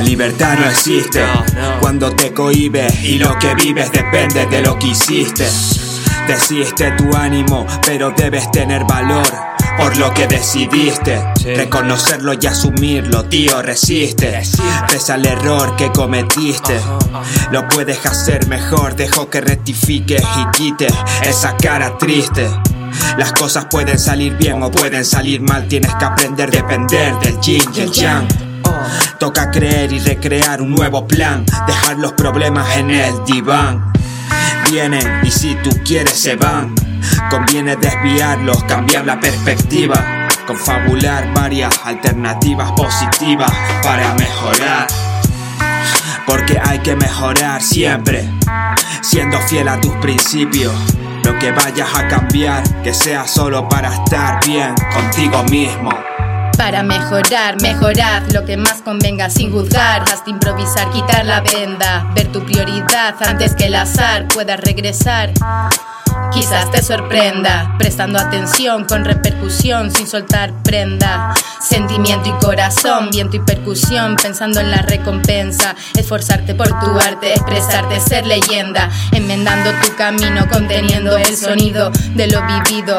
libertad no existe cuando te cohibes y lo que vives depende de lo que hiciste. Desiste tu ánimo, pero debes tener valor por lo que decidiste. Reconocerlo y asumirlo, tío, resiste. Pese al error que cometiste, lo puedes hacer mejor. Dejo que rectifiques y quites esa cara triste. Las cosas pueden salir bien o pueden salir mal, tienes que aprender a depender del yin y el yang. Toca creer y recrear un nuevo plan, dejar los problemas en el diván. Vienen y si tú quieres se van. Conviene desviarlos, cambiar la perspectiva, confabular varias alternativas positivas para mejorar. Porque hay que mejorar siempre, siendo fiel a tus principios. Lo que vayas a cambiar, que sea solo para estar bien contigo mismo. Para mejorar, mejorad lo que más convenga sin juzgar, hasta improvisar, quitar la venda, ver tu prioridad antes que el azar pueda regresar. Quizás te sorprenda, prestando atención con repercusión sin soltar prenda. Sentimiento y corazón, viento y percusión, pensando en la recompensa. Esforzarte por tu arte, expresarte, ser leyenda. Enmendando tu camino, conteniendo el sonido de lo vivido.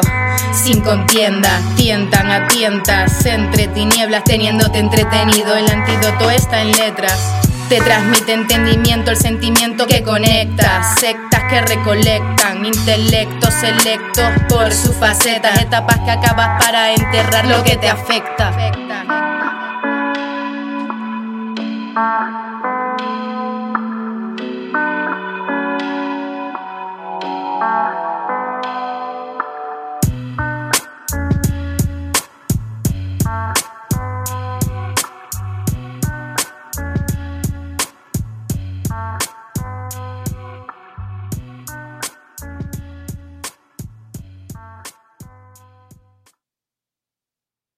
Sin contienda, tientan a tientas, entre tinieblas, teniéndote entretenido. El antídoto está en letras. Te transmite entendimiento el sentimiento que conecta. Sectas que recolectan intelectos selectos por sus facetas. Etapas que acabas para enterrar lo que te afecta.